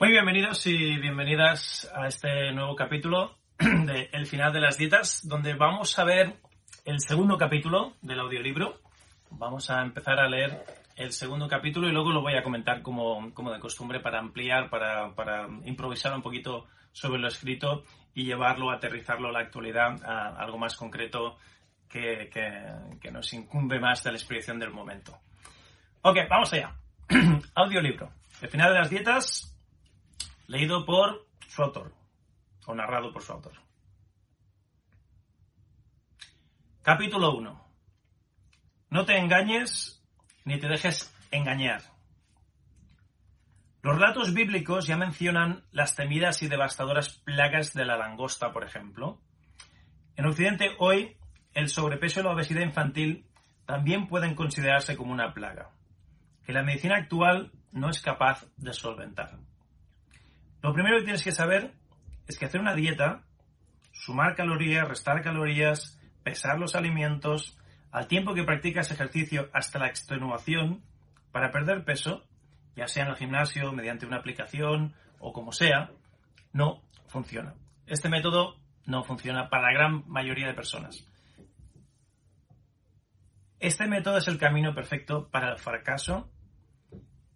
Muy bienvenidos y bienvenidas a este nuevo capítulo de El final de las dietas, donde vamos a ver el segundo capítulo del audiolibro. Vamos a empezar a leer el segundo capítulo y luego lo voy a comentar como, como de costumbre para ampliar, para, para, improvisar un poquito sobre lo escrito y llevarlo, aterrizarlo a la actualidad a algo más concreto que, que, nos incumbe más de la expresión del momento. Ok, vamos allá. audiolibro. El final de las dietas, leído por su autor, o narrado por su autor. Capítulo 1. No te engañes ni te dejes engañar. Los relatos bíblicos ya mencionan las temidas y devastadoras plagas de la langosta, por ejemplo. En Occidente hoy el sobrepeso y la obesidad infantil también pueden considerarse como una plaga, que la medicina actual no es capaz de solventar. Lo primero que tienes que saber es que hacer una dieta, sumar calorías, restar calorías, pesar los alimentos, al tiempo que practicas ejercicio hasta la extenuación para perder peso, ya sea en el gimnasio, mediante una aplicación o como sea, no funciona. Este método no funciona para la gran mayoría de personas. Este método es el camino perfecto para el fracaso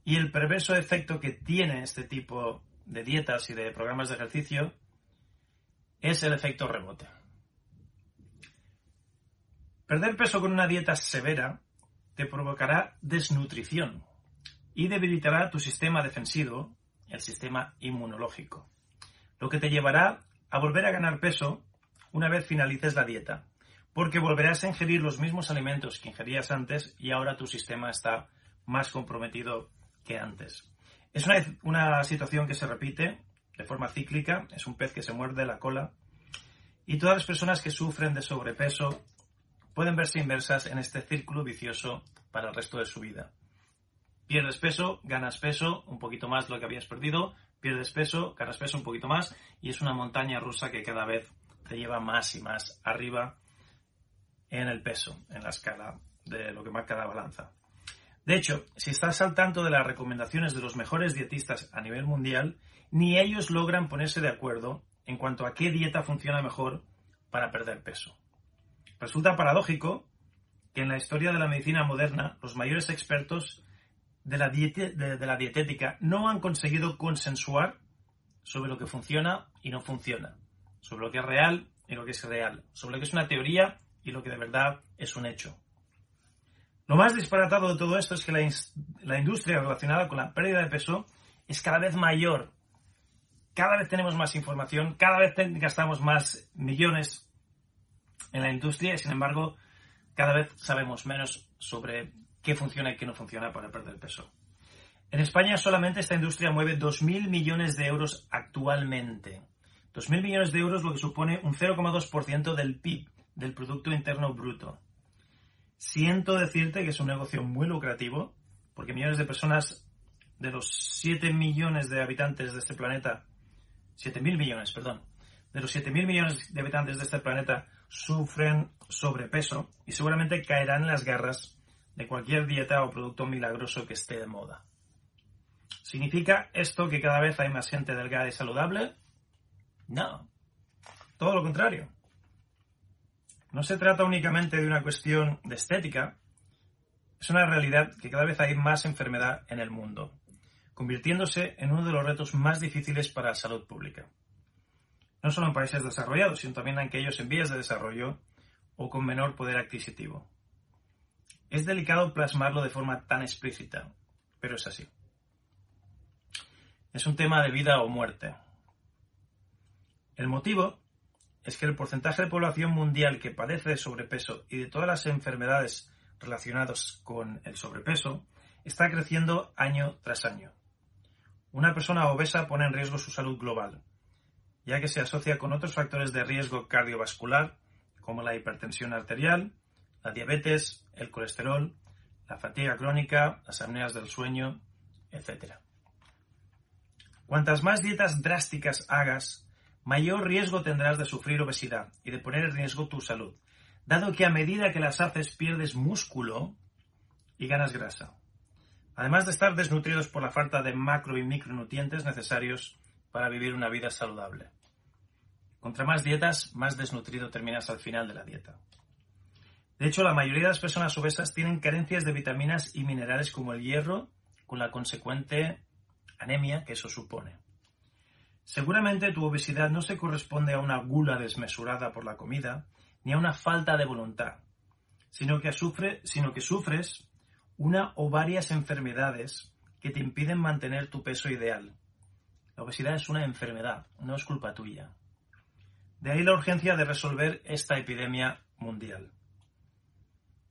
y el perverso efecto que tiene este tipo de dietas y de programas de ejercicio es el efecto rebote. Perder peso con una dieta severa te provocará desnutrición y debilitará tu sistema defensivo, el sistema inmunológico, lo que te llevará a volver a ganar peso una vez finalices la dieta, porque volverás a ingerir los mismos alimentos que ingerías antes y ahora tu sistema está más comprometido que antes. Es una, situación que se repite de forma cíclica, es un pez que se muerde la cola y todas las personas que sufren de sobrepeso pueden verse inversas en este círculo vicioso para el resto de su vida. Pierdes peso, ganas peso, un poquito más de lo que habías perdido, pierdes peso, ganas peso un poquito más y es una montaña rusa que cada vez te lleva más y más arriba en el peso, en la escala de lo que marca la balanza. De hecho, si estás al tanto de las recomendaciones de los mejores dietistas a nivel mundial, ni ellos logran ponerse de acuerdo en cuanto a qué dieta funciona mejor para perder peso. Resulta paradójico que en la historia de la medicina moderna los mayores expertos de la, de la dietética no han conseguido consensuar sobre lo que funciona y no funciona, sobre lo que es real y lo que es real, sobre lo que es una teoría y lo que de verdad es un hecho. Lo más disparatado de todo esto es que la, industria relacionada con la pérdida de peso es cada vez mayor. Cada vez tenemos más información, cada vez gastamos más millones en la industria y sin embargo cada vez sabemos menos sobre qué funciona y qué no funciona para perder peso. En España solamente esta industria mueve 2.000 millones de euros actualmente. 2.000 millones de euros lo que supone un 0,2% del PIB, del Producto Interno Bruto. Siento decirte que es un negocio muy lucrativo, porque millones de personas de los 7 millones de habitantes de este planeta, 7 mil millones, perdón, de los 7 mil millones de habitantes de este planeta sufren sobrepeso y seguramente caerán las garras de cualquier dieta o producto milagroso que esté de moda. ¿Significa esto que cada vez hay más gente delgada y saludable? No. Todo lo contrario. No se trata únicamente de una cuestión de estética, es una realidad que cada vez hay más enfermedad en el mundo, convirtiéndose en uno de los retos más difíciles para la salud pública. No solo en países desarrollados, sino también en aquellos en vías de desarrollo o con menor poder adquisitivo. Es delicado plasmarlo de forma tan explícita, pero es así. Es un tema de vida o muerte. El motivo es que el porcentaje de población mundial que padece de sobrepeso y de todas las enfermedades relacionadas con el sobrepeso está creciendo año tras año. Una persona obesa pone en riesgo su salud global, ya que se asocia con otros factores de riesgo cardiovascular como la hipertensión arterial, la diabetes, el colesterol, la fatiga crónica, las apneas del sueño, etc. Cuantas más dietas drásticas hagas, mayor riesgo tendrás de sufrir obesidad y de poner en riesgo tu salud, dado que a medida que las haces pierdes músculo y ganas grasa, además de estar desnutridos por la falta de macro y micronutrientes necesarios para vivir una vida saludable. Contra más dietas, más desnutrido terminas al final de la dieta. De hecho, la mayoría de las personas obesas tienen carencias de vitaminas y minerales como el hierro, con la consecuente anemia que eso supone. Seguramente tu obesidad no se corresponde a una gula desmesurada por la comida, ni a una falta de voluntad, sino que, sino que sufres una o varias enfermedades que te impiden mantener tu peso ideal. La obesidad es una enfermedad, no es culpa tuya. De ahí la urgencia de resolver esta epidemia mundial.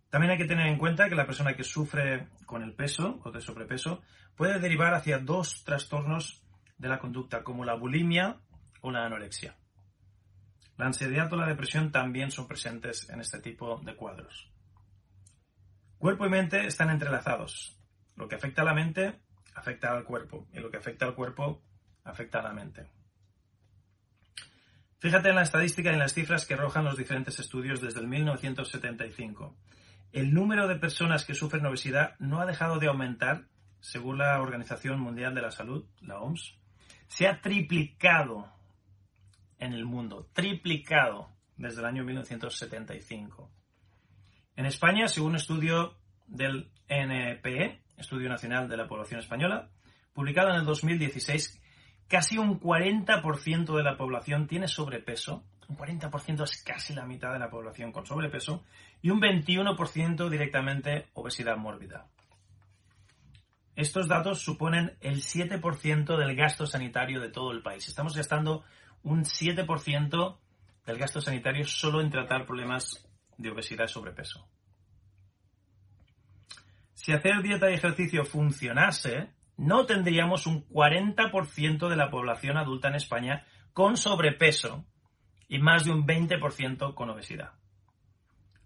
También hay que tener en cuenta que la persona que sufre con el peso o de sobrepeso puede derivar hacia dos trastornos de la conducta, como la bulimia o la anorexia. La ansiedad o la depresión también son presentes en este tipo de cuadros. Cuerpo y mente están entrelazados. Lo que afecta a la mente afecta al cuerpo y lo que afecta al cuerpo afecta a la mente. Fíjate en la estadística y en las cifras que arrojan los diferentes estudios desde el 1975 el número de personas que sufren obesidad no ha dejado de aumentar, según la Organización Mundial de la Salud, la OMS. Se ha triplicado en el mundo, triplicado desde el año 1975. En España, según un estudio del NPE, Estudio Nacional de la Población Española, publicado en el 2016, casi un 40% de la población tiene sobrepeso un 40% es casi la mitad de la población con sobrepeso y un 21% directamente obesidad mórbida. Estos datos suponen el 7% del gasto sanitario de todo el país. Estamos gastando un 7% del gasto sanitario solo en tratar problemas de obesidad y sobrepeso. Si hacer dieta y ejercicio funcionase, no tendríamos un 40% de la población adulta en España con sobrepeso y más de un 20% con obesidad.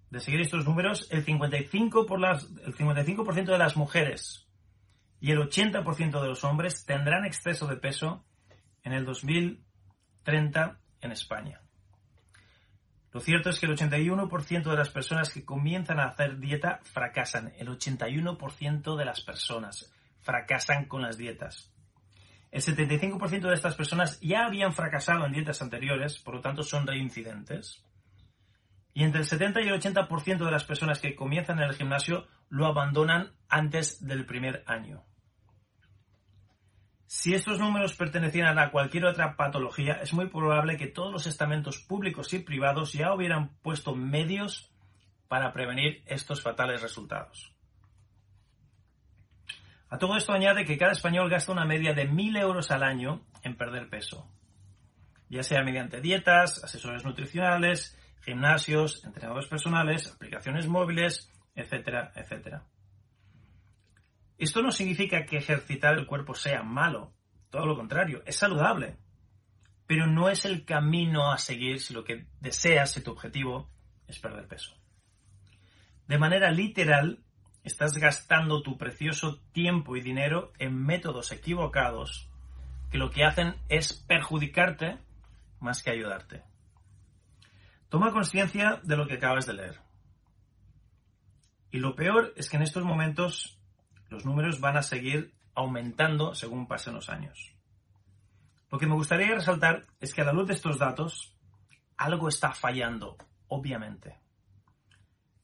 De seguir estos números, el 55%, por las, el 55 de las mujeres y el 80% de los hombres tendrán exceso de peso en el 2030 en España. Lo cierto es que el 81% de las personas que comienzan a hacer dieta fracasan. El 81% de las personas fracasan con las dietas. El 75% de estas personas ya habían fracasado en dietas anteriores, por lo tanto son reincidentes. Y entre el 70 y el 80% de las personas que comienzan en el gimnasio lo abandonan antes del primer año. Si estos números pertenecieran a cualquier otra patología, es muy probable que todos los estamentos públicos y privados ya hubieran puesto medios para prevenir estos fatales resultados. A todo esto añade que cada español gasta una media de 1.000 euros al año en perder peso, ya sea mediante dietas, asesores nutricionales, gimnasios, entrenadores personales, aplicaciones móviles, etcétera, etcétera. Esto no significa que ejercitar el cuerpo sea malo, todo lo contrario, es saludable, pero no es el camino a seguir si lo que deseas, si tu objetivo es perder peso. De manera literal, estás gastando tu precioso tiempo y dinero en métodos equivocados que lo que hacen es perjudicarte más que ayudarte. Toma conciencia de lo que acabas de leer. Y lo peor es que en estos momentos los números van a seguir aumentando según pasen los años. Lo que me gustaría resaltar es que a la luz de estos datos, algo está fallando, obviamente.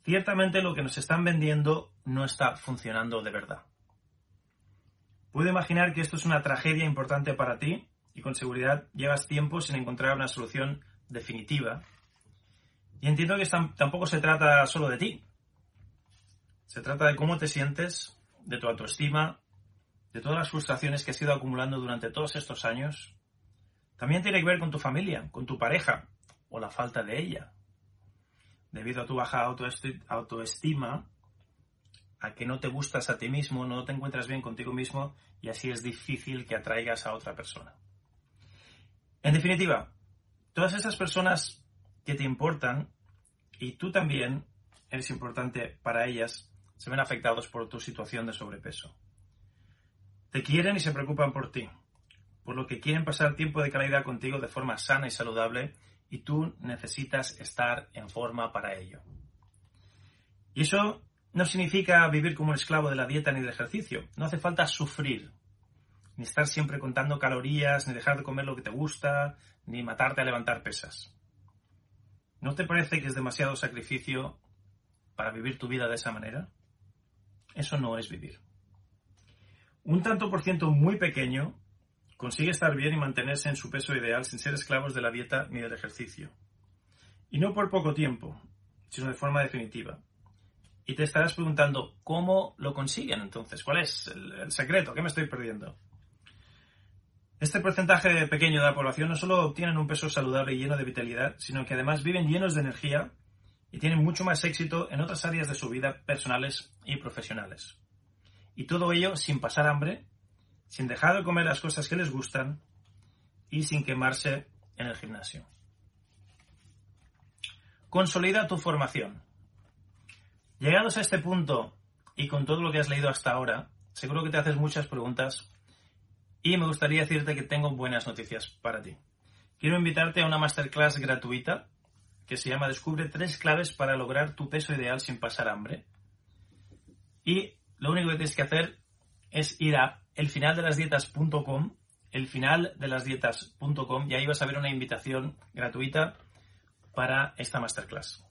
Ciertamente lo que nos están vendiendo no está funcionando de verdad. Puedo imaginar que esto es una tragedia importante para ti y con seguridad llevas tiempo sin encontrar una solución definitiva. Y entiendo que tampoco se trata solo de ti. Se trata de cómo te sientes, de tu autoestima, de todas las frustraciones que has ido acumulando durante todos estos años. También tiene que ver con tu familia, con tu pareja o la falta de ella. Debido a tu baja autoestima, a que no te gustas a ti mismo, no te encuentras bien contigo mismo y así es difícil que atraigas a otra persona. En definitiva, todas esas personas que te importan y tú también eres importante para ellas, se ven afectados por tu situación de sobrepeso. Te quieren y se preocupan por ti, por lo que quieren pasar tiempo de calidad contigo de forma sana y saludable y tú necesitas estar en forma para ello. Y eso no significa vivir como un esclavo de la dieta ni del ejercicio. No hace falta sufrir, ni estar siempre contando calorías, ni dejar de comer lo que te gusta, ni matarte a levantar pesas. ¿No te parece que es demasiado sacrificio para vivir tu vida de esa manera? Eso no es vivir. Un tanto por ciento muy pequeño consigue estar bien y mantenerse en su peso ideal sin ser esclavos de la dieta ni del ejercicio. Y no por poco tiempo, sino de forma definitiva. Y te estarás preguntando, ¿cómo lo consiguen entonces? ¿Cuál es el, secreto? ¿Qué me estoy perdiendo? Este porcentaje pequeño de la población no solo obtienen un peso saludable y lleno de vitalidad, sino que además viven llenos de energía y tienen mucho más éxito en otras áreas de su vida personales y profesionales. Y todo ello sin pasar hambre, sin dejar de comer las cosas que les gustan y sin quemarse en el gimnasio. Consolida tu formación. Llegados a este punto y con todo lo que has leído hasta ahora, seguro que te haces muchas preguntas y me gustaría decirte que tengo buenas noticias para ti. Quiero invitarte a una masterclass gratuita que se llama Descubre tres claves para lograr tu peso ideal sin pasar hambre. Y lo único que tienes que hacer es ir a elfinaldelasdietas.com, elfinaldelasdietas.com y ahí vas a ver una invitación gratuita para esta masterclass.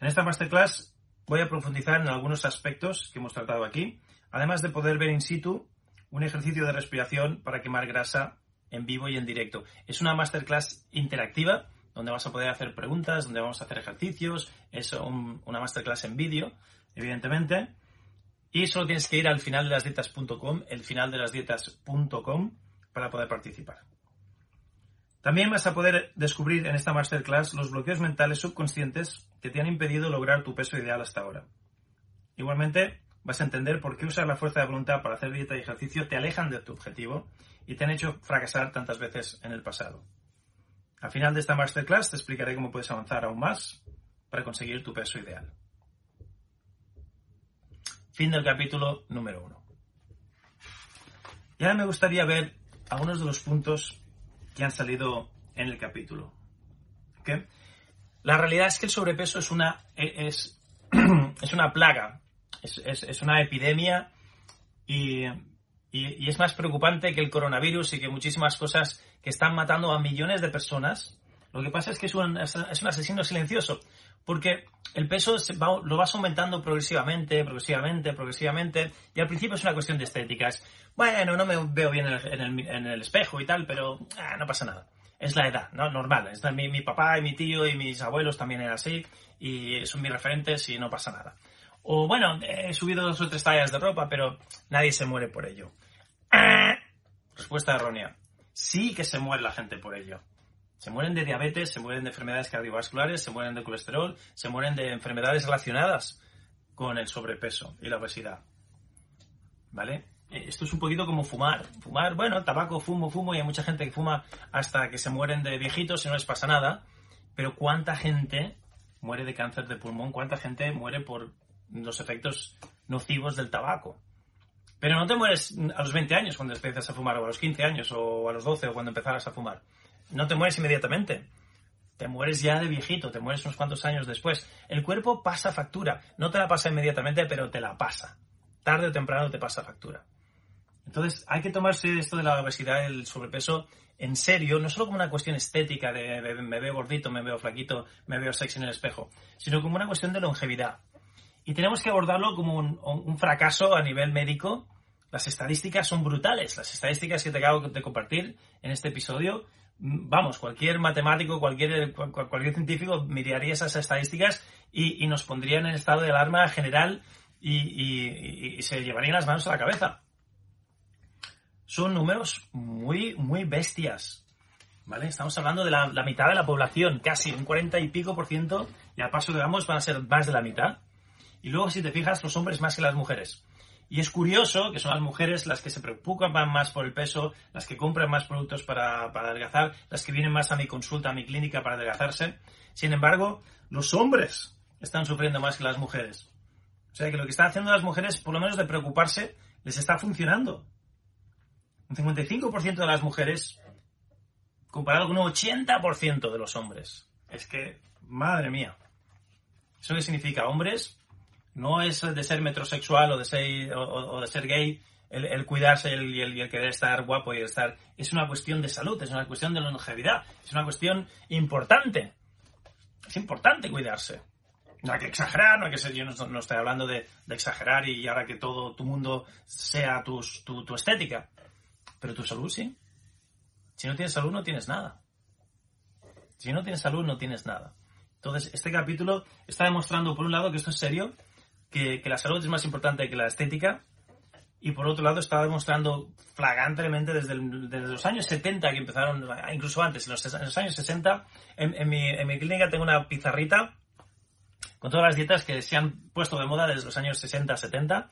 En esta masterclass voy a profundizar en algunos aspectos que hemos tratado aquí, además de poder ver in situ un ejercicio de respiración para quemar grasa en vivo y en directo. Es una masterclass interactiva donde vas a poder hacer preguntas, donde vamos a hacer ejercicios. Es una masterclass en vídeo, evidentemente. Y solo tienes que ir al final de las dietas.com, el final de las dietas.com, para poder participar. También vas a poder descubrir en esta masterclass los bloqueos mentales subconscientes que te han impedido lograr tu peso ideal hasta ahora. Igualmente, vas a entender por qué usar la fuerza de voluntad para hacer dieta y ejercicio te alejan de tu objetivo y te han hecho fracasar tantas veces en el pasado. Al final de esta masterclass te explicaré cómo puedes avanzar aún más para conseguir tu peso ideal. Fin del capítulo número uno. Y ahora me gustaría ver algunos de los puntos que han salido en el capítulo. La realidad es que el sobrepeso es una, es, es una plaga es, una epidemia y, es más preocupante que el coronavirus y que muchísimas cosas que están matando a millones de personas. Lo que pasa es que es un, es un asesino silencioso, porque el peso lo vas aumentando progresivamente, progresivamente, progresivamente, y al principio es una cuestión de estéticas. Bueno, no me veo bien en el, en el, espejo y tal, pero ah, no pasa nada. Es la edad, ¿no? Normal. Es mi, mi papá y mi tío y mis abuelos también eran así, y son mis referentes y no pasa nada. O bueno, he subido dos o tres tallas de ropa, pero nadie se muere por ello. Respuesta errónea. Sí que se muere la gente por ello. Se mueren de diabetes, se mueren de enfermedades cardiovasculares, se mueren de colesterol, se mueren de enfermedades relacionadas con el sobrepeso y la obesidad. ¿Vale? Eh, esto es un poquito como fumar. Fumar, bueno, tabaco, fumo, fumo, y hay mucha gente que fuma hasta que se mueren de viejitos y no les pasa nada. Pero ¿cuánta gente muere de cáncer de pulmón? ¿Cuánta gente muere por los efectos nocivos del tabaco. Pero no te mueres a los 20 años cuando empiezas a fumar, o a los 15 años, o a los 12, o cuando empezaras a fumar. No te mueres inmediatamente. Te mueres ya de viejito, te mueres unos cuantos años después. El cuerpo pasa factura. No te la pasa inmediatamente, pero te la pasa. Tarde o temprano te pasa factura. Entonces hay que tomarse esto de la obesidad y el sobrepeso en serio, no solo como una cuestión estética de me veo gordito, me veo flaquito, me veo sexy en el espejo, sino como una cuestión de longevidad. Y tenemos que abordarlo como un, fracaso a nivel médico. Las estadísticas son brutales. Las estadísticas que te acabo de compartir en este episodio, mm, vamos, cualquier matemático, cualquier, cualquier científico miraría esas estadísticas y, nos pondrían en estado de alarma general y, se llevarían las manos a la cabeza. Son números muy, muy bestias. ¿Vale? Estamos hablando de la, la mitad de la población, casi un 40 y pico por ciento, y al paso que vamos van a ser más de la mitad. Y luego, si te fijas, los hombres más que las mujeres. Y es curioso que son las mujeres las que se preocupan más por el peso, las que compran más productos para, para adelgazar, las que vienen más a mi consulta, a mi clínica para adelgazarse. Sin embargo, los hombres están sufriendo más que las mujeres. O sea que lo que están haciendo las mujeres, por lo menos de preocuparse, les está funcionando. Un 55% de las mujeres comparado con un 80% de los hombres. Es que, madre mía. ¿Eso qué significa? Hombres, no es de ser metrosexual o de ser, o, de ser gay el, cuidarse y el, querer estar guapo y estar... Es una cuestión de salud, es una cuestión de longevidad, es una cuestión importante. Es importante cuidarse. No hay que exagerar, no hay que ser, yo no, estoy hablando de, exagerar y ahora que todo tu mundo sea tu estética. Pero tu salud sí. Si no tienes salud, no tienes nada. Si no tienes salud, no tienes nada. Entonces, este capítulo está demostrando, por un lado, que esto es serio, que, la salud es más importante que la estética, y por otro lado, está demostrando flagrantemente desde, los años 70, que empezaron, incluso antes, en los, años 60, en, mi, en mi clínica tengo una pizarrita con todas las dietas que se han puesto de moda desde los años 60, 70,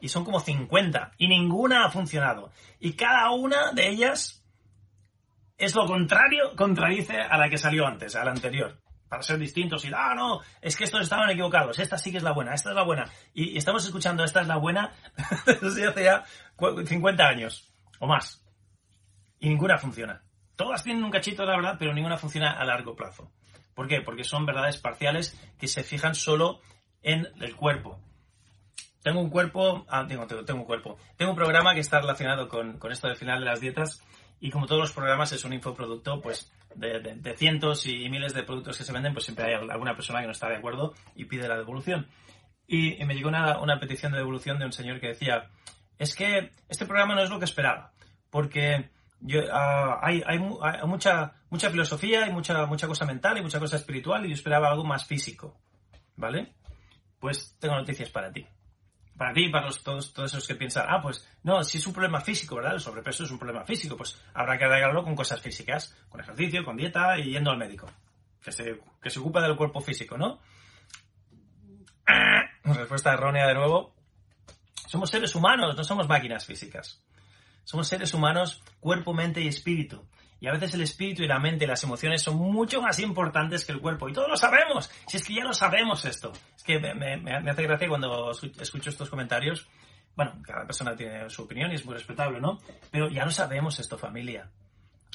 y son como 50, y ninguna ha funcionado. Y cada una de ellas es lo contrario, contradice a la que salió antes, a la anterior. Para ser distintos y, ah, no, es que estos estaban equivocados, esta sí que es la buena, esta es la buena. Y, estamos escuchando, esta es la buena, hace ya 50 años o más. Y ninguna funciona. Todas tienen un cachito, la verdad, pero ninguna funciona a largo plazo. ¿Por qué? Porque son verdades parciales que se fijan solo en el cuerpo. Tengo un cuerpo, ah, tengo, tengo, un cuerpo. Tengo un programa que está relacionado con, con esto del final de las dietas y como todos los programas es un infoproducto, pues de, cientos y miles de productos que se venden, pues siempre hay alguna persona que no está de acuerdo y pide la devolución. Y, me llegó una, una, petición de devolución de un señor que decía, es que este programa no es lo que esperaba, porque yo, ah, hay, hay, hay, mucha, mucha filosofía, hay mucha, mucha cosa mental y mucha cosa espiritual y yo esperaba algo más físico, ¿vale? Pues tengo noticias para ti para ti, para todos, esos que piensan, ah, pues no, si es un problema físico, ¿verdad? El sobrepeso es un problema físico, pues habrá que arreglarlo con cosas físicas, con ejercicio, con dieta y yendo al médico, que se, que se ocupa del cuerpo físico, ¿no? Respuesta errónea de nuevo. Somos seres humanos, no somos máquinas físicas. Somos seres humanos, cuerpo, mente y espíritu. Y a veces el espíritu y la mente y las emociones son mucho más importantes que el cuerpo. Y todos lo sabemos. Si es que ya lo sabemos esto. Es que me, hace gracia cuando escucho estos comentarios. Bueno, cada persona tiene su opinión y es muy respetable, ¿no? Pero ya lo sabemos esto, familia.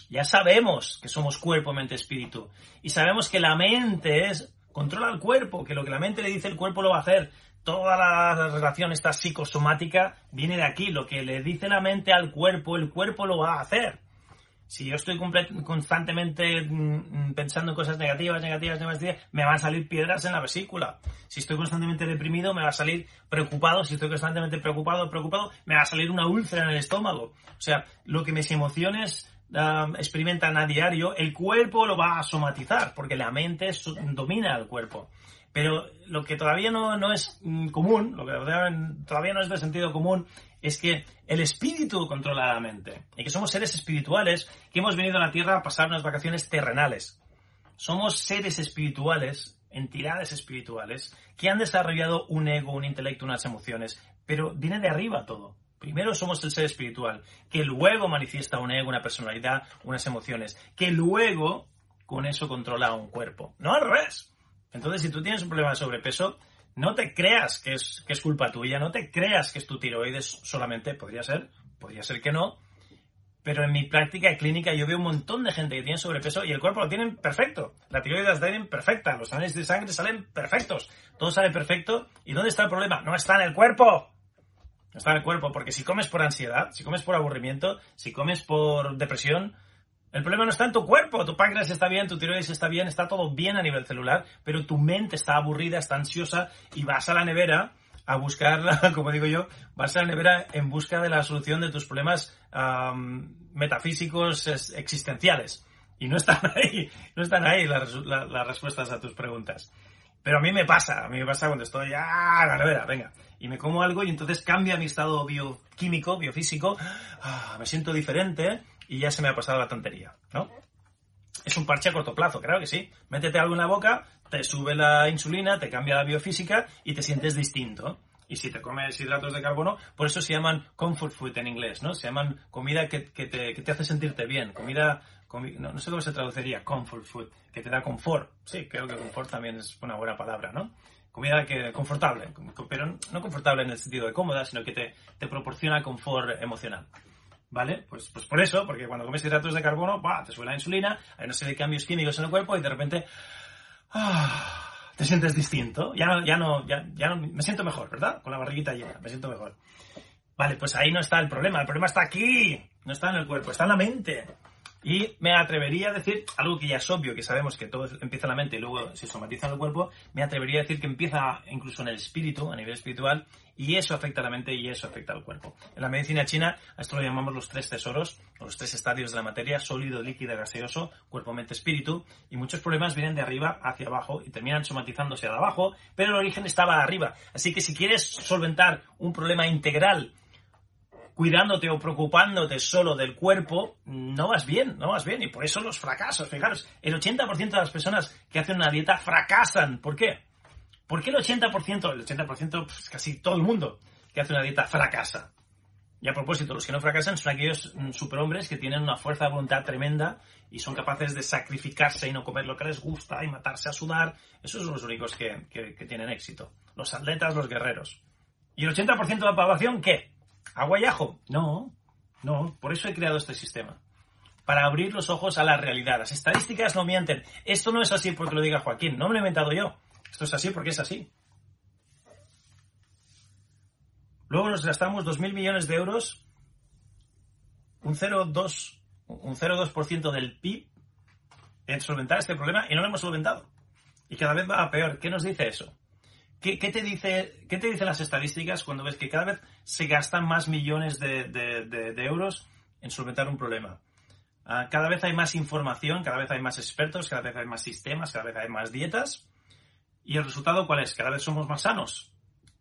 Ya sabemos que somos cuerpo, mente, espíritu. Y sabemos que la mente es controla el cuerpo, que lo que la mente le dice el cuerpo lo va a hacer. Toda la relación esta psicosomática viene de aquí. Lo que le dice la mente al cuerpo, el cuerpo lo va a hacer. Si yo estoy constantemente mm, pensando en cosas negativas, negativas, negativas, me van a salir piedras en la vesícula. Si estoy constantemente deprimido, me va a salir preocupado. Si estoy constantemente preocupado, preocupado, me va a salir una úlcera en el estómago. O sea, lo que mis emociones experimentan a diario, el cuerpo lo va a somatizar, porque la mente domina el cuerpo. Pero lo que todavía no, no es mm, común, lo que todavía no es de sentido común, es que el espíritu controla la mente y que somos seres espirituales que hemos venido a la Tierra a pasar unas vacaciones terrenales. Somos seres espirituales, entidades espirituales, que han desarrollado un ego, un intelecto, unas emociones, pero viene de arriba todo. Primero somos el ser espiritual, que luego manifiesta un ego, una personalidad, unas emociones, que luego con eso controla un cuerpo. No al revés. Entonces, si tú tienes un problema de sobrepeso, no te creas que es, que es culpa tuya, no te creas que es tu tiroides solamente, podría ser, podría ser que no, pero en mi práctica clínica yo veo un montón de gente que tiene sobrepeso y el cuerpo lo tienen perfecto. La tiroides la tienen perfecta, los análisis de sangre salen perfectos, todo sale perfecto. ¿Y dónde está el problema? No está en el cuerpo. No está en el cuerpo, porque si comes por ansiedad, si comes por aburrimiento, si comes por depresión, el problema no está en tu cuerpo, tu páncreas está bien, tu tiroides está bien, está todo bien a nivel celular, pero tu mente está aburrida, está ansiosa y vas a la nevera a buscar, como digo yo, vas a la nevera en busca de la solución de tus problemas metafísicos existenciales. Y no están ahí, no están ahí las, respuestas a tus preguntas. Pero a mí me pasa, a mí me pasa cuando estoy, a la nevera, venga, y me como algo y entonces cambia mi estado bioquímico, biofísico, ah, me siento diferente y ya se me ha pasado la tontería, ¿no? Es un parche a corto plazo, claro que sí. Métete algo en la boca, te sube la insulina, te cambia la biofísica y te sientes distinto. Y si te comes hidratos de carbono, por eso se llaman comfort food en inglés, ¿no? Se llaman comida que, te, hace sentirte bien, comida, no, sé cómo se traduciría, comfort food, que te da confort. Sí, creo que confort también es una buena palabra, ¿no? Comida que confortable, pero no confortable en el sentido de cómoda, sino que te, te proporciona confort emocional. ¿Vale? Pues, pues por eso, porque cuando comes hidratos de carbono, te sube la insulina, hay una serie de cambios químicos en el cuerpo y de repente ah, te sientes distinto. Ya no, ya no, ya, ya no, me siento mejor, ¿verdad? Con la barriguita llena, me siento mejor. Vale, pues ahí no está el problema, el problema está aquí, no está en el cuerpo, está en la mente. Y me atrevería a decir algo que ya es obvio, que sabemos que todo empieza en la mente y luego se somatiza en el cuerpo, me atrevería a decir que empieza incluso en el espíritu, a nivel espiritual, y eso afecta a la mente y eso afecta al cuerpo. En la medicina china, a esto lo llamamos los tres tesoros, los tres estadios de la materia, sólido, líquido, gaseoso, cuerpo, mente, espíritu, y muchos problemas vienen de arriba hacia abajo y terminan somatizándose de abajo, pero el origen estaba arriba. Así que si quieres solventar un problema integral cuidándote o preocupándote solo del cuerpo, no vas bien, no vas bien. Y por eso los fracasos, fijaros, el 80% de las personas que hacen una dieta fracasan. ¿Por qué? ¿Por qué el 80%, el 80%, pues casi todo el mundo que hace una dieta fracasa? Y a propósito, los que no fracasan son aquellos mm, superhombres que tienen una fuerza de voluntad tremenda y son capaces de sacrificarse y no comer lo que les gusta y matarse a sudar. Esos son los únicos que, que tienen éxito. Los atletas, los guerreros. ¿Y el 80% de la población qué? ¿Agua y ajo? No, no, por eso he creado este sistema. Para abrir los ojos a la realidad. Las estadísticas no mienten. Esto no es así porque lo diga Joaquín, no me lo he inventado yo. Esto es así porque es así. Luego nos gastamos 2.000 millones de euros, un 0,2% un 0,2% del PIB en solventar este problema y no lo hemos solventado. Y cada vez va a peor. ¿Qué nos dice eso? ¿Qué, te dice, ¿Qué te dicen las estadísticas cuando ves que cada vez se gastan más millones de, euros en solventar un problema? Ah, cada vez hay más información, cada vez hay más expertos, cada vez hay más sistemas, cada vez hay más dietas. ¿Y el resultado cuál es? Cada vez somos más sanos.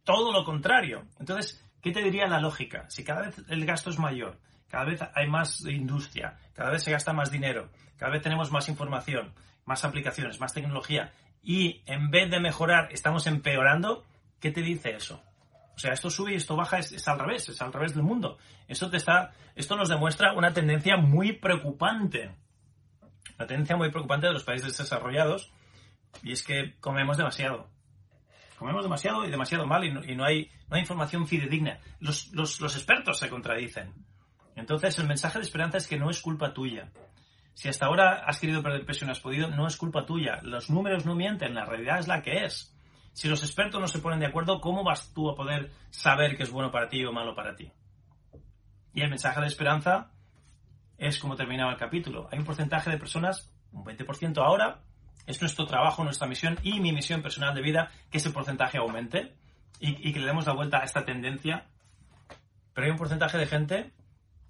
Todo lo contrario. Entonces, ¿qué te diría la lógica? Si cada vez el gasto es mayor, cada vez hay más industria, cada vez se gasta más dinero, cada vez tenemos más información, más aplicaciones, más tecnología, y en vez de mejorar estamos empeorando, ¿qué te dice eso? O sea, esto sube y esto baja, es, al revés, es al revés del mundo. Esto, te está, esto nos demuestra una tendencia muy preocupante. Una tendencia muy preocupante de los países desarrollados, y es que comemos demasiado. Comemos demasiado y demasiado mal, y no, hay, no hay información fidedigna. Los, los expertos se contradicen. Entonces, el mensaje de esperanza es que no es culpa tuya. Si hasta ahora has querido perder peso y no has podido, no es culpa tuya. Los números no mienten, la realidad es la que es. Si los expertos no se ponen de acuerdo, ¿cómo vas tú a poder saber qué es bueno para ti o malo para ti? Y el mensaje de esperanza es como terminaba el capítulo. Hay un porcentaje de personas, un 20% ahora, es nuestro trabajo, nuestra misión y mi misión personal de vida, que ese porcentaje aumente y, y que le demos la vuelta a esta tendencia. Pero hay un porcentaje de gente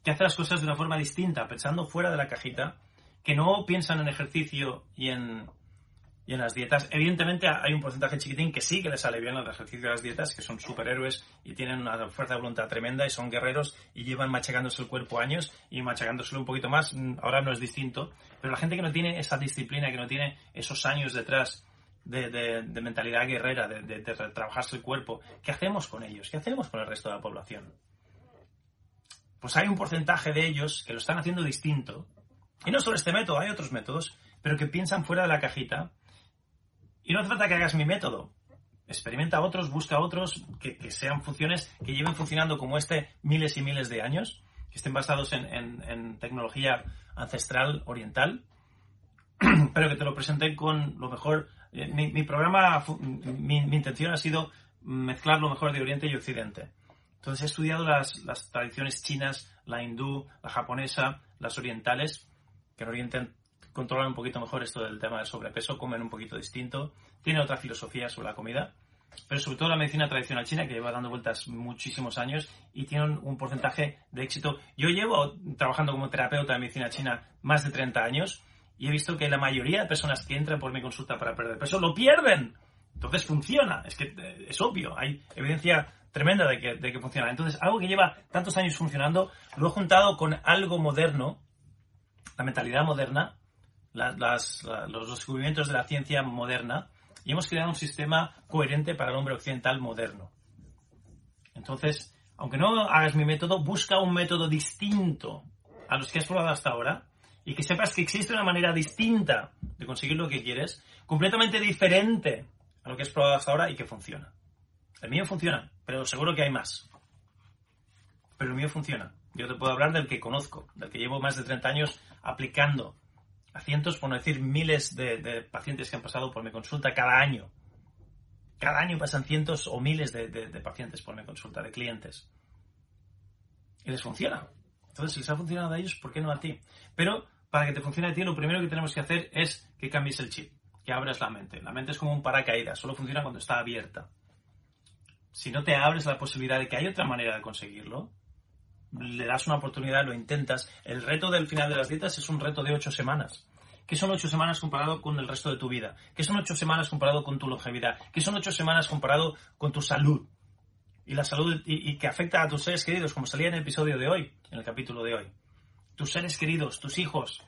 que hace las cosas de una forma distinta, pensando fuera de la cajita que no piensan en ejercicio y en, en las dietas. Evidentemente hay un porcentaje chiquitín que sí que les sale bien el ejercicio y las dietas, que son superhéroes y tienen una fuerza de voluntad tremenda y son guerreros y llevan machacándose el cuerpo años y machacándoselo un poquito más. Mm, ahora no es distinto. Pero la gente que no tiene esa disciplina, que no tiene esos años detrás de, de mentalidad guerrera, de, de, trabajarse el cuerpo, ¿qué hacemos con ellos? ¿Qué hacemos con el resto de la población? Pues hay un porcentaje de ellos que lo están haciendo distinto y no solo este método, hay otros métodos, pero que piensan fuera de la cajita. Y no hace falta que hagas mi método. Experimenta otros, busca otros que, sean funciones que lleven funcionando como este miles y miles de años, que estén basados en, tecnología ancestral oriental, pero que te lo presenten con lo mejor. Eh, mi, programa, mi, intención ha sido mezclar lo mejor de Oriente y Occidente. Entonces he estudiado las, las tradiciones chinas, la hindú, la japonesa, las orientales, que en Oriente controlan un poquito mejor esto del tema del sobrepeso, comen un poquito distinto, tienen otra filosofía sobre la comida, pero sobre todo la medicina tradicional china que lleva dando vueltas muchísimos años y tiene un, porcentaje de éxito. Yo llevo trabajando como terapeuta de medicina china más de 30 años y he visto que la mayoría de personas que entran por mi consulta para perder peso lo pierden. Entonces funciona, es que eh, es obvio, hay evidencia tremenda de que, de que funciona. Entonces, algo que lleva tantos años funcionando, lo he juntado con algo moderno la mentalidad moderna, los descubrimientos de la ciencia moderna y hemos creado un sistema coherente para el hombre occidental moderno. Entonces, aunque no hagas mi método, busca un método distinto a los que has probado hasta ahora y que sepas que existe una manera distinta de conseguir lo que quieres, completamente diferente a lo que has probado hasta ahora y que funciona. El mío funciona, pero seguro que hay más. Pero el mío funciona. Yo te puedo hablar del que conozco, del que llevo más de 30 años aplicando a cientos, por no decir miles de, pacientes que han pasado por mi consulta cada año. Cada año pasan cientos o miles de, pacientes por mi consulta, de clientes. Y les funciona. Entonces, si les ha funcionado a ellos, ¿por qué no a ti? Pero para que te funcione a ti, lo primero que tenemos que hacer es que cambies el chip, que abras la mente. La mente es como un paracaídas, solo funciona cuando está abierta. Si no te abres la posibilidad de que hay otra manera de conseguirlo, le das una oportunidad, lo intentas. El reto del final de las dietas es un reto de ocho semanas. ¿Qué son ocho semanas comparado con el resto de tu vida? ¿Qué son ocho semanas comparado con tu longevidad? ¿Qué son ocho semanas comparado con tu salud? Y la salud y, que afecta a tus seres queridos, como salía en el episodio de hoy, en el capítulo de hoy. Tus seres queridos, tus hijos.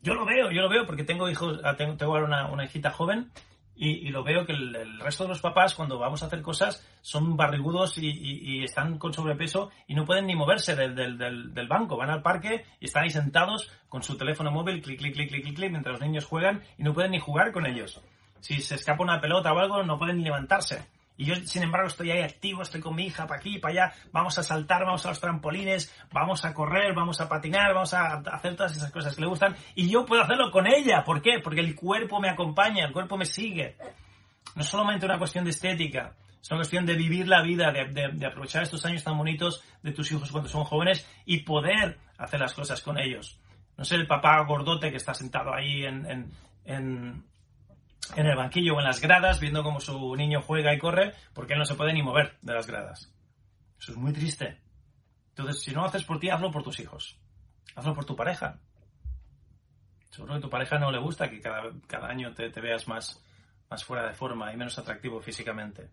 Yo lo veo, yo lo veo porque tengo hijos, ah, tengo, ahora una, una hijita joven y, lo veo que el, resto de los papás, cuando vamos a hacer cosas, son barrigudos y, están con sobrepeso y no pueden ni moverse del, del, banco. Van al parque y están ahí sentados con su teléfono móvil, clic, clic, clic, clic, clic, clic, mientras los niños juegan y no pueden ni jugar con ellos. Si se escapa una pelota o algo, no pueden ni levantarse. Y yo, sin embargo, estoy ahí activo, estoy con mi hija para aquí, para allá, vamos a saltar, vamos a los trampolines, vamos a correr, vamos a patinar, vamos a hacer todas esas cosas que le gustan. Y yo puedo hacerlo con ella. ¿Por qué? Porque el cuerpo me acompaña, el cuerpo me sigue. No es solamente una cuestión de estética, es una cuestión de vivir la vida, de, aprovechar estos años tan bonitos de tus hijos cuando son jóvenes y poder hacer las cosas con ellos. No sé, el papá gordote que está sentado ahí en, en el banquillo o en las gradas viendo cómo su niño juega y corre porque él no se puede ni mover de las gradas. Eso es muy triste. Entonces, si no lo haces por ti, hazlo por tus hijos. Hazlo por tu pareja. Seguro que a tu pareja no le gusta que cada, cada año te, veas más, más fuera de forma y menos atractivo físicamente.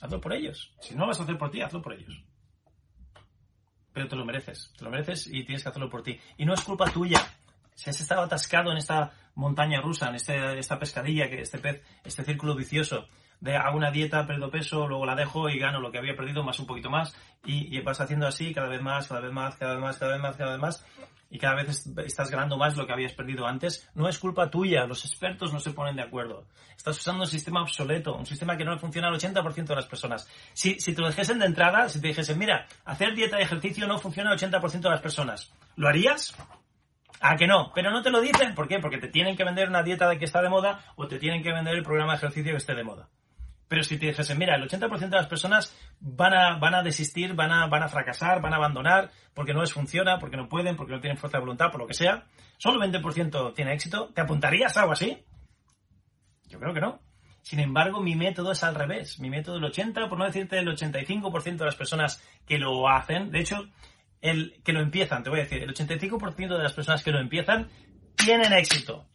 Hazlo por ellos. Si no lo vas a hacer por ti, hazlo por ellos. Pero te lo mereces. Te lo mereces y tienes que hacerlo por ti. Y no es culpa tuya. Si has estado atascado en esta montaña rusa, en este, esta pescadilla, que este pez, este círculo vicioso de hago una dieta, perdo peso, luego la dejo y gano lo que había perdido más un poquito más y, vas haciendo así cada vez más, cada vez más, cada vez más, cada vez más, cada vez más y cada vez estás ganando más lo que habías perdido antes, no es culpa tuya, los expertos no se ponen de acuerdo. Estás usando un sistema obsoleto, un sistema que no funciona al 80% de las personas. Si, si te lo dijesen de entrada, si te dijesen, mira, hacer dieta y ejercicio no funciona al 80% de las personas, ¿lo harías? Ah, que no, pero no te lo dicen. ¿Por qué? Porque te tienen que vender una dieta de que está de moda o te tienen que vender el programa de ejercicio que esté de moda. Pero si te dijesen, mira, el 80% de las personas van a, van a desistir, van a, van a fracasar, van a abandonar porque no les funciona, porque no pueden, porque no tienen fuerza de voluntad, por lo que sea, solo el 20% tiene éxito, ¿te apuntarías a algo así? Yo creo que no. Sin embargo, mi método es al revés. Mi método, el 80, por no decirte el 85% de las personas que lo hacen, de hecho, el que lo empiezan, te voy a decir, el 85% de las personas que lo empiezan tienen éxito.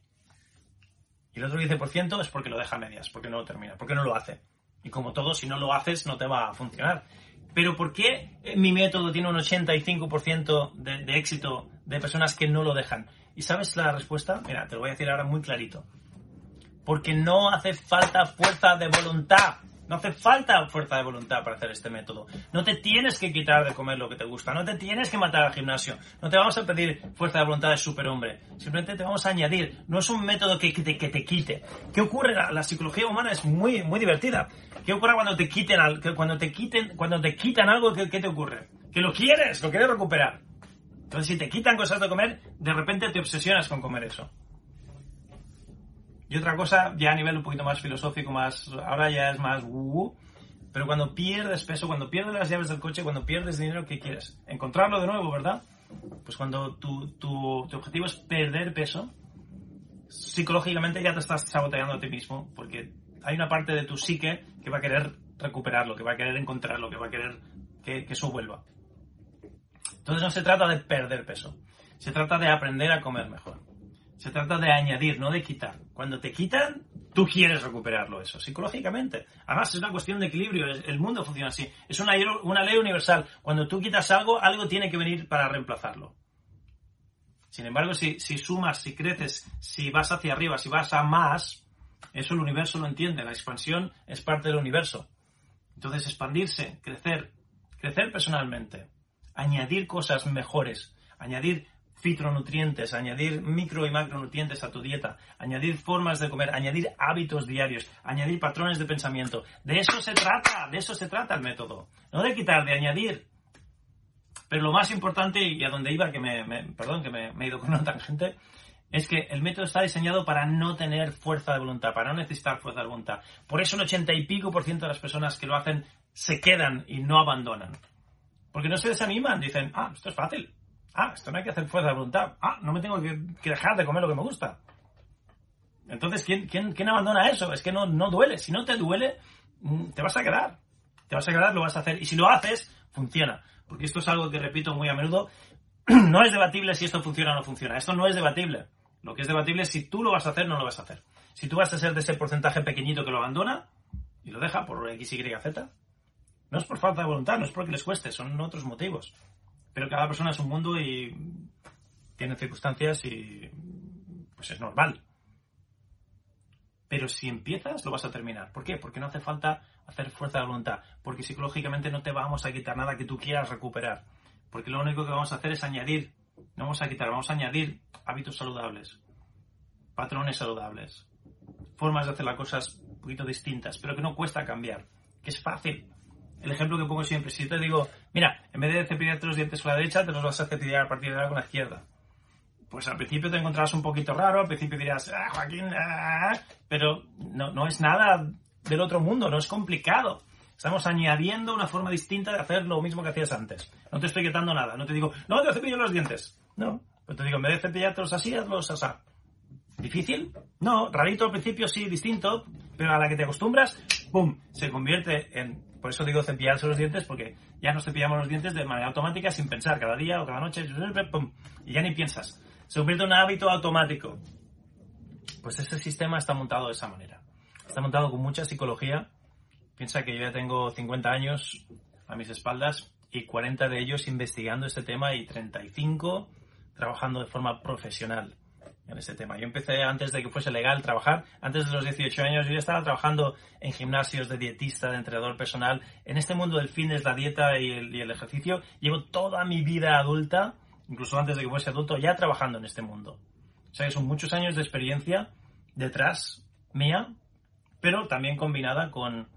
Y el otro 15% es porque lo deja a medias, porque no lo termina, porque no lo hace. Y como todo, si no lo haces, no te va a funcionar. Pero ¿por qué mi método tiene un 85% de, de éxito de personas que no lo dejan? ¿Y sabes la respuesta? Mira, te lo voy a decir ahora muy clarito. Porque no hace falta fuerza de voluntad. No hace falta fuerza de voluntad para hacer este método. No te tienes que quitar de comer lo que te gusta. No te tienes que matar al gimnasio. No te vamos a pedir fuerza de voluntad de superhombre. Simplemente te vamos a añadir. No es un método que, que te quite. ¿Qué ocurre? La, psicología humana es muy, muy divertida. ¿Qué ocurre cuando te quiten, cuando te quiten, cuando te quitan algo? ¿qué, ¿Qué te ocurre? Que lo quieres, lo quieres recuperar. Entonces, si te quitan cosas de comer, de repente te obsesionas con comer eso. Y otra cosa, ya a nivel un poquito más filosófico, más ahora ya es más uh, pero cuando pierdes peso, cuando pierdes las llaves del coche, cuando pierdes dinero, ¿qué quieres? Encontrarlo de nuevo, ¿verdad? Pues cuando tu, tu, tu objetivo es perder peso, psicológicamente ya te estás saboteando a ti mismo, porque hay una parte de tu psique que va a querer recuperarlo, que va a querer encontrarlo, que va a querer que, que eso vuelva. Entonces no se trata de perder peso, se trata de aprender a comer mejor. Se trata de añadir, no de quitar. Cuando te quitan, tú quieres recuperarlo eso, psicológicamente. Además, es una cuestión de equilibrio. El mundo funciona así. Es una, una ley universal. Cuando tú quitas algo, algo tiene que venir para reemplazarlo. Sin embargo, si, si sumas, si creces, si vas hacia arriba, si vas a más, eso el universo lo entiende. La expansión es parte del universo. Entonces, expandirse, crecer, crecer personalmente, añadir cosas mejores, añadir fitronutrientes, añadir micro y macronutrientes a tu dieta, añadir formas de comer, añadir hábitos diarios, añadir patrones de pensamiento. De eso se trata, de eso se trata el método. No de quitar, de añadir. Pero lo más importante, y a donde iba, que me, perdón, que me, he ido con una tangente, es que el método está diseñado para no tener fuerza de voluntad, para no necesitar fuerza de voluntad. Por eso el ochenta y pico por ciento de las personas que lo hacen se quedan y no abandonan. Porque no se desaniman, dicen, ah, esto es fácil, Ah, esto no hay que hacer fuerza de voluntad. Ah, no me tengo que, dejar de comer lo que me gusta. Entonces, ¿quién, quién, abandona eso? Es que no, no duele. Si no te duele, mm, te vas a quedar. Te vas a quedar, lo vas a hacer. Y si lo haces, funciona. Porque esto es algo que repito muy a menudo. No es debatible si esto funciona o no funciona. Esto no es debatible. Lo que es debatible es si tú lo vas a hacer o no lo vas a hacer. Si tú vas a ser de ese porcentaje pequeñito que lo abandona y lo deja por X, Y, Z, no es por falta de voluntad, no es porque les cueste, son otros motivos. Pero cada persona es un mundo y tiene circunstancias y pues es normal. Pero si empiezas, lo vas a terminar. ¿Por qué? Porque no hace falta hacer fuerza de voluntad. Porque psicológicamente no te vamos a quitar nada que tú quieras recuperar. Porque lo único que vamos a hacer es añadir. No vamos a quitar, vamos a añadir hábitos saludables, patrones saludables, formas de hacer las cosas un poquito distintas, pero que no cuesta cambiar, que es fácil el ejemplo que pongo siempre. Si yo te digo, mira, en vez de cepillarte los dientes con la derecha, te los vas a cepillar a partir de ahora con la izquierda. Pues al principio te encontrarás un poquito raro, al principio dirás, ah, Joaquín, ah", pero no, no es nada del otro mundo, no es complicado. Estamos añadiendo una forma distinta de hacer lo mismo que hacías antes. No te estoy quitando nada, no te digo, no te cepillo los dientes. No, pero te digo, en vez de cepillártelos así, hazlos así. ¿Difícil? No, rarito al principio sí, distinto, pero a la que te acostumbras, ¡pum! Se convierte en por eso digo cepillarse los dientes, porque ya nos cepillamos los dientes de manera automática sin pensar, cada día o cada noche, y ya ni piensas. Se convierte en un hábito automático. Pues ese sistema está montado de esa manera. Está montado con mucha psicología. Piensa que yo ya tengo 50 años a mis espaldas y 40 de ellos investigando este tema y 35 trabajando de forma profesional en este tema. Yo empecé antes de que fuese legal trabajar, antes de los 18 años, yo ya estaba trabajando en gimnasios de dietista, de entrenador personal. En este mundo del fitness, la dieta y el, y el ejercicio, llevo toda mi vida adulta, incluso antes de que fuese adulto, ya trabajando en este mundo. O sea que son muchos años de experiencia detrás mía, pero también combinada con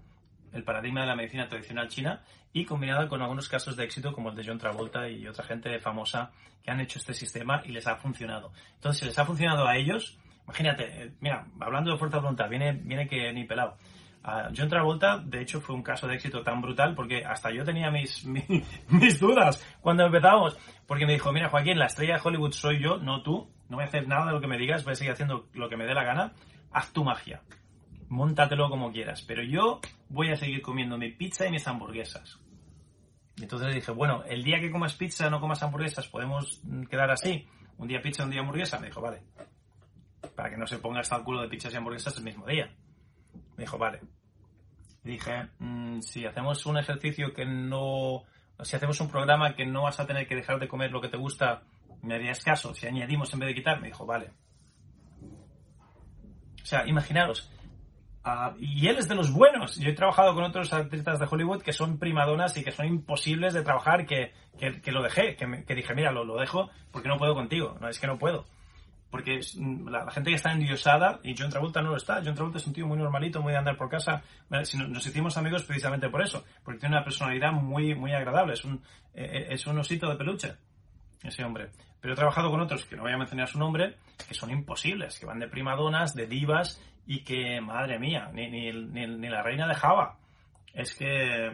el paradigma de la medicina tradicional china y combinada con algunos casos de éxito como el de John Travolta y otra gente famosa que han hecho este sistema y les ha funcionado. Entonces, si les ha funcionado a ellos, imagínate, eh, mira, hablando de fuerza de voluntad, viene, viene que ni pelado. John Travolta, de hecho, fue un caso de éxito tan brutal porque hasta yo tenía mis, mis, dudas cuando empezamos. Porque me dijo, mira, Joaquín, la estrella de Hollywood soy yo, no tú. No voy a hacer nada de lo que me digas, voy a seguir haciendo lo que me dé la gana. Haz tu magia. Móntatelo como quieras. Pero yo voy a seguir comiendo mi pizza y mis hamburguesas. Entonces le dije, bueno, el día que comas pizza, no comas hamburguesas, ¿podemos quedar así? Un día pizza, un día hamburguesa. Me dijo, vale. Para que no se ponga hasta el culo de pizzas y hamburguesas el mismo día. Me dijo, vale. dije, mm, si hacemos un ejercicio que no... Si hacemos un programa que no vas a tener que dejar de comer lo que te gusta, me harías caso. Si añadimos en vez de quitar, me dijo, vale. O sea, imaginaros, Ah, y él es de los buenos. Yo he trabajado con otros artistas de Hollywood que son primadonas y que son imposibles de trabajar, que, que, lo dejé, que, dije, mira, lo, lo, dejo porque no puedo contigo. No, es que no puedo. Porque mm, la, gente que está endiosada, y John Travolta no lo está. John Travolta es un tío muy normalito, muy de andar por casa. Nos hicimos amigos precisamente por eso, porque tiene una personalidad muy, muy agradable. Es un, eh, eh, es un osito de peluche, ese hombre. Pero he trabajado con otros, que no voy a mencionar su nombre, que son imposibles, que van de primadonas, de divas, y que, madre mía, ni, ni, ni, la reina de Java. Es que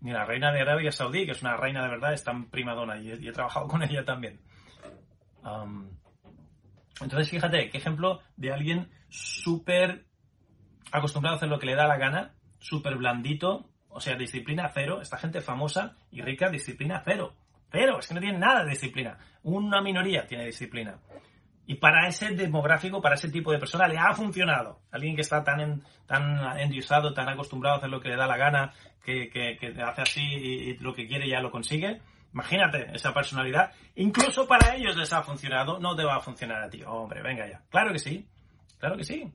ni la reina de Arabia Saudí, que es una reina de verdad, es tan primadona y he trabajado con ella también. entonces, fíjate, qué ejemplo de alguien súper acostumbrado a hacer lo que le da la gana, súper blandito, o sea, disciplina cero. Esta gente famosa y rica, disciplina cero. Cero, es que no tiene nada de disciplina. Una minoría tiene disciplina. Y para ese demográfico, para ese tipo de persona, le ha funcionado. Alguien que está tan, tan endiosado, tan acostumbrado a hacer lo que le da la gana, que, que, hace así y, lo que quiere ya lo consigue, Imagínate esa personalidad. Incluso para ellos les ha funcionado, no te va a funcionar a ti. Hombre, venga ya. Claro que sí. Claro que sí.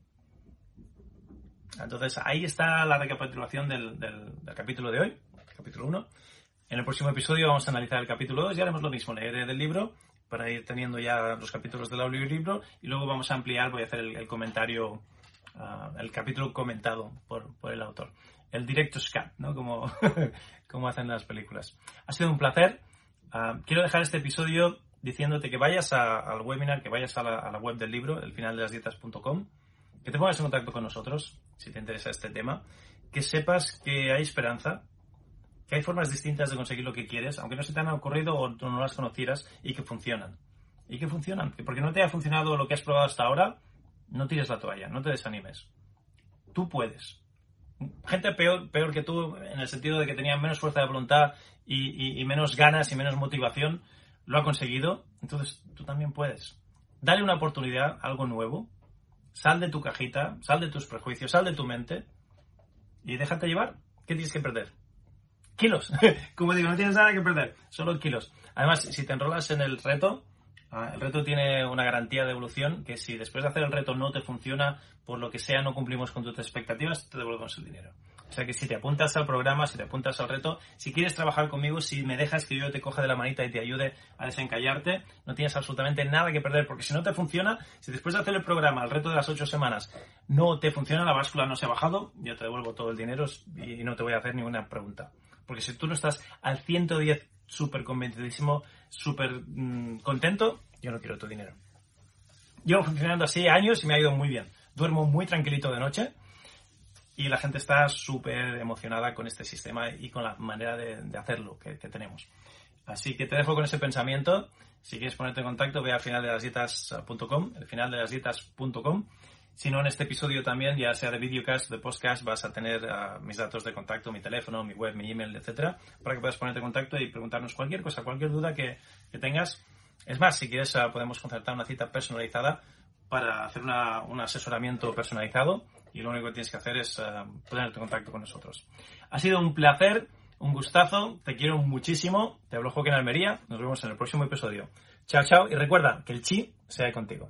Entonces, ahí está la recapitulación del, capítulo de hoy, capítulo 1. En el próximo episodio vamos a analizar el capítulo 2 y haremos lo mismo, leer del libro para ir teniendo ya los capítulos del audiolibro y luego vamos a ampliar, voy a hacer el, comentario, ah, el capítulo comentado por, el autor. El directo cut, ¿no? Como, como hacen las películas. Ha sido un placer. Ah, quiero dejar este episodio diciéndote que vayas al webinar, que vayas a la, web del libro, elfinaldelasdietas.com, que te pongas en contacto con nosotros, si te interesa este tema, que sepas que hay esperanza, que hay formas distintas de conseguir lo que quieres, aunque no se te han ocurrido o no las conocieras, y que funcionan. Y que funcionan. Que porque no te ha funcionado lo que has probado hasta ahora, no tires la toalla, no te desanimes. Tú puedes. Gente peor, peor que tú, en el sentido de que tenía menos fuerza de voluntad y, menos ganas y menos motivación, lo ha conseguido. Entonces tú también puedes. Dale una oportunidad, algo nuevo. Sal de tu cajita, sal de tus prejuicios, sal de tu mente y déjate llevar. ¿Qué tienes que perder? Kilos. Como digo, no tienes nada que perder, solo kilos. Además, si te enrolas en el reto, ah, el reto tiene una garantía de evolución que si después de hacer el reto no te funciona, por lo que sea, no cumplimos con tus expectativas, te devolvemos el dinero. O sea que si te apuntas al programa, si te apuntas al reto, si quieres trabajar conmigo, si me dejas que yo te coja de la manita y te ayude a desencallarte, no tienes absolutamente nada que perder, porque si no te funciona, si después de hacer el programa, el reto de las ocho semanas, no te funciona, la báscula no se ha bajado, yo te devuelvo todo el dinero y no te voy a hacer ninguna pregunta. Porque si tú no estás al 110 súper convencidísimo, súper mm, contento, yo no quiero tu dinero. Llevo funcionando así años y me ha ido muy bien. Duermo muy tranquilito de noche y la gente está súper emocionada con este sistema y con la manera de, hacerlo que, tenemos. Así que te dejo con ese pensamiento. Si quieres ponerte en contacto, ve al final de las dietas.com, el final de las si no, en este episodio también, ya sea de videocast o de podcast, vas a tener ah, mis datos de contacto, mi teléfono, mi web, mi email, etcétera, para que puedas ponerte en contacto y preguntarnos cualquier cosa, cualquier duda que, tengas. Es más, si quieres, ah, podemos concertar una cita personalizada para hacer un asesoramiento personalizado y lo único que tienes que hacer es uh, ponerte en contacto con nosotros. Ha sido un placer, un gustazo, te quiero muchísimo, te hablo Joaquín Almería, nos vemos en el próximo episodio. Chao, chao y recuerda que el chi sea contigo.